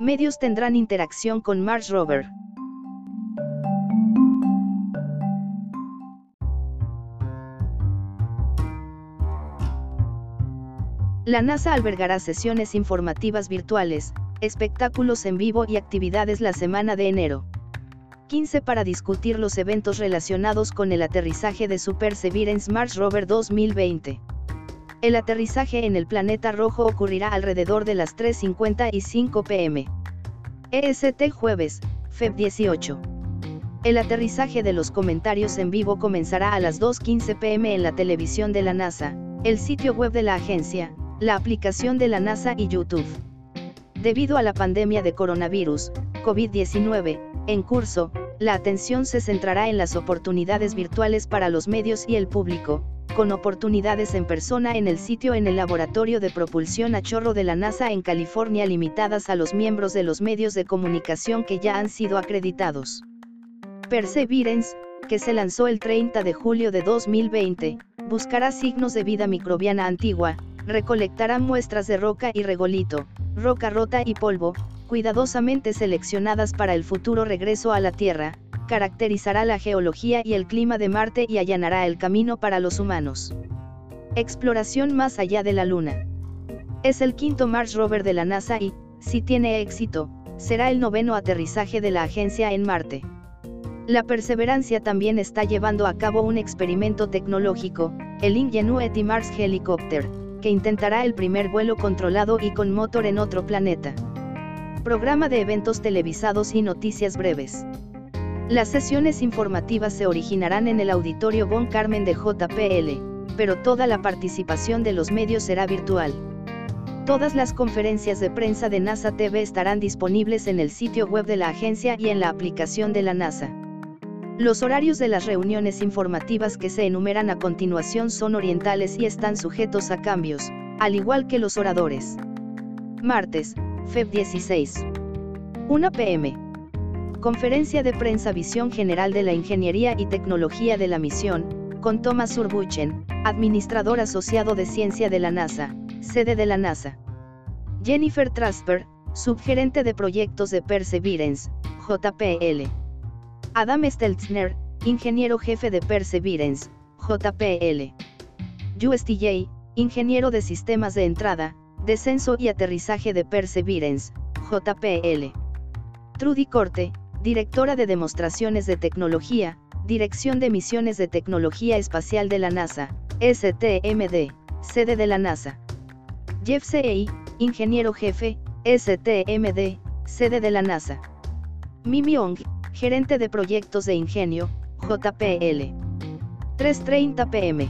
Medios tendrán interacción con Mars Rover. La NASA albergará sesiones informativas virtuales, espectáculos en vivo y actividades la semana de enero. 15 para discutir los eventos relacionados con el aterrizaje de su Perseverance Mars Rover 2020. El aterrizaje en el planeta rojo ocurrirá alrededor de las 3.55 pm. EST jueves, Feb 18. El aterrizaje de los comentarios en vivo comenzará a las 2.15 pm en la televisión de la NASA, el sitio web de la agencia, la aplicación de la NASA y YouTube. Debido a la pandemia de coronavirus, COVID-19, en curso, la atención se centrará en las oportunidades virtuales para los medios y el público, con oportunidades en persona en el sitio en el Laboratorio de Propulsión a Chorro de la NASA en California limitadas a los miembros de los medios de comunicación que ya han sido acreditados. Perseverance, que se lanzó el 30 de julio de 2020, buscará signos de vida microbiana antigua, recolectará muestras de roca y regolito, roca rota y polvo, cuidadosamente seleccionadas para el futuro regreso a la Tierra, caracterizará la geología y el clima de Marte y allanará el camino para los humanos. Exploración más allá de la Luna. Es el quinto Mars rover de la NASA y, si tiene éxito, será el noveno aterrizaje de la agencia en Marte. La Perseverancia también está llevando a cabo un experimento tecnológico, el Ingenuity Mars Helicopter, que intentará el primer vuelo controlado y con motor en otro planeta. Programa de eventos televisados y noticias breves. Las sesiones informativas se originarán en el auditorio Von Carmen de JPL, pero toda la participación de los medios será virtual. Todas las conferencias de prensa de NASA TV estarán disponibles en el sitio web de la agencia y en la aplicación de la NASA. Los horarios de las reuniones informativas que se enumeran a continuación son orientales y están sujetos a cambios, al igual que los oradores. Martes, Feb 16. 1 pm. Conferencia de prensa Visión General de la Ingeniería y Tecnología de la Misión, con Thomas Urbuchen, administrador asociado de ciencia de la NASA, sede de la NASA. Jennifer Trasper, subgerente de proyectos de Perseverance, JPL. Adam Stelzner, ingeniero jefe de Perseverance, JPL. USTJ, ingeniero de sistemas de entrada, descenso y aterrizaje de Perseverance, JPL. Trudy Corte, Directora de Demostraciones de Tecnología, Dirección de Misiones de Tecnología Espacial de la NASA, STMD, sede de la NASA. Jeff Seey, Ingeniero Jefe, STMD, sede de la NASA. Mimi Ong, Gerente de Proyectos de Ingenio, JPL. 3.30 pm.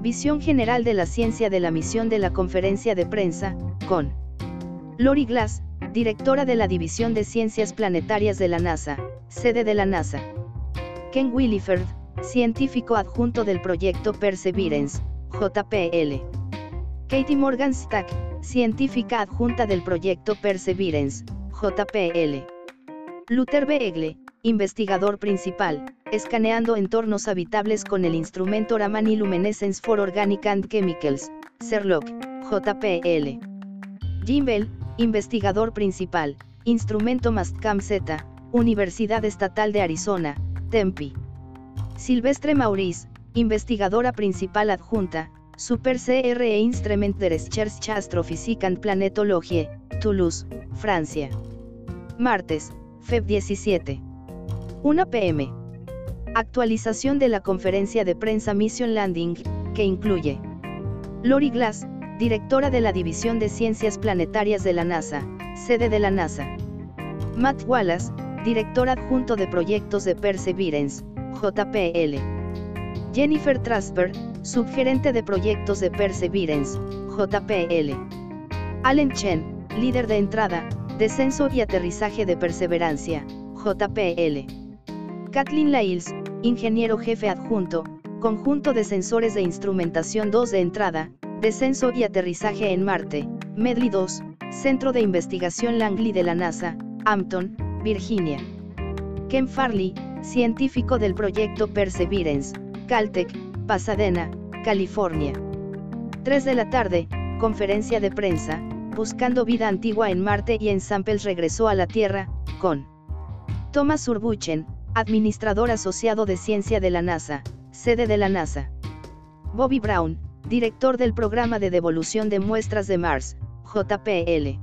Visión General de la Ciencia de la Misión de la Conferencia de Prensa, con Lori Glass, directora de la División de Ciencias Planetarias de la NASA, sede de la NASA. Ken Williford, científico adjunto del proyecto Perseverance, JPL. Katie Morgan-Stack, científica adjunta del proyecto Perseverance, JPL. Luther Beegle, investigador principal, escaneando entornos habitables con el instrumento Raman Luminescence for Organic and Chemicals, CERLOC, JPL. Jim Bell, investigador principal, Instrumento Mastcam Z, Universidad Estatal de Arizona, Tempe. Silvestre Maurice, investigadora principal adjunta, Super CRE Instrument de Recherche Astrophysique and Planetologie, Toulouse, Francia. Martes, Feb 17. 1 pm. Actualización de la conferencia de prensa Mission Landing, que incluye Lori Glass, directora de la División de Ciencias Planetarias de la NASA, sede de la NASA. Matt Wallace, director adjunto de proyectos de Perseverance, JPL. Jennifer Trasper, subgerente de proyectos de Perseverance, JPL. Allen Chen, líder de entrada, descenso y aterrizaje de Perseverancia, JPL. Kathleen Lailes, ingeniero jefe adjunto, conjunto de sensores de instrumentación 2 de entrada, Descenso y aterrizaje en Marte, Medley 2, Centro de Investigación Langley de la NASA, Hampton, Virginia. Ken Farley, científico del proyecto Perseverance, Caltech, Pasadena, California. 3 de la tarde, conferencia de prensa, buscando vida antigua en Marte y en Samples regresó a la Tierra, con Thomas Surbuchen, administrador asociado de ciencia de la NASA, sede de la NASA. Bobby Brown, director del programa de devolución de muestras de Mars, JPL.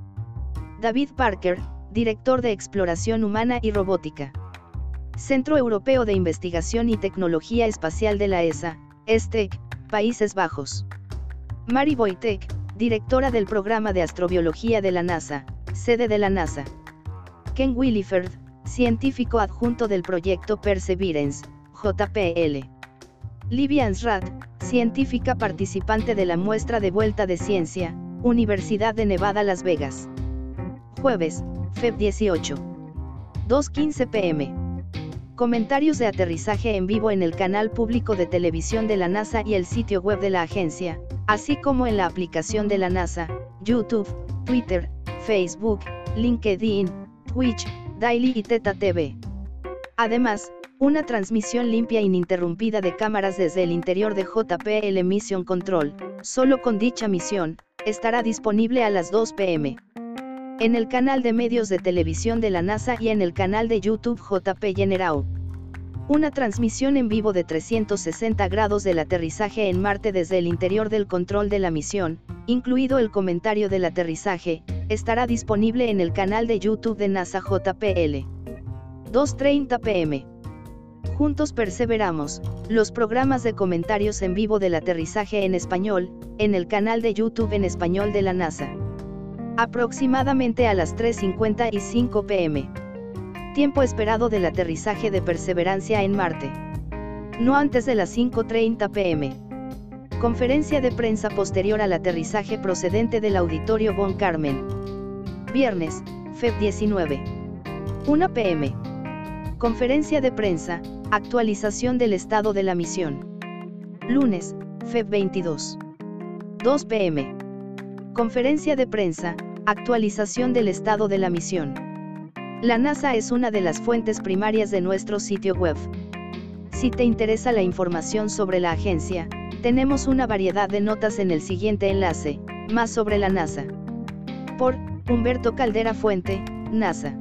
David Parker, director de exploración humana y robótica. Centro Europeo de Investigación y Tecnología Espacial de la ESA, ESTEC, Países Bajos. Mary Wojtek, directora del programa de astrobiología de la NASA, sede de la NASA. Ken Williford, científico adjunto del proyecto Perseverance, JPL. Livia Ansrad, científica participante de la muestra de vuelta de ciencia, Universidad de Nevada Las Vegas. Jueves, Feb 18. 2.15 pm. Comentarios de aterrizaje en vivo en el canal público de televisión de la NASA y el sitio web de la agencia, así como en la aplicación de la NASA, YouTube, Twitter, Facebook, LinkedIn, Twitch, Daily y Teta TV. Además, una transmisión limpia e ininterrumpida de cámaras desde el interior de JPL Mission Control, solo con dicha misión, estará disponible a las 2 pm en el canal de medios de televisión de la NASA y en el canal de YouTube JP General. Una transmisión en vivo de 360 grados del aterrizaje en Marte desde el interior del control de la misión, incluido el comentario del aterrizaje, estará disponible en el canal de YouTube de NASA JPL. 2.30 pm. Juntos perseveramos, los programas de comentarios en vivo del aterrizaje en español, en el canal de YouTube en español de la NASA aproximadamente a las 3.55 pm. Tiempo esperado del aterrizaje de Perseverancia en Marte. No antes de las 5.30 pm. Conferencia de prensa posterior al aterrizaje procedente del Auditorio Von Carmen. Viernes, Feb 19. 1 pm. Conferencia de prensa, actualización del estado de la misión. Lunes, Feb 22. 2 pm. Conferencia de prensa, actualización del estado de la misión. La NASA es una de las fuentes primarias de nuestro sitio web. Si te interesa la información sobre la agencia, tenemos una variedad de notas en el siguiente enlace, más sobre la NASA. Por, Humberto Caldera Fuente, NASA.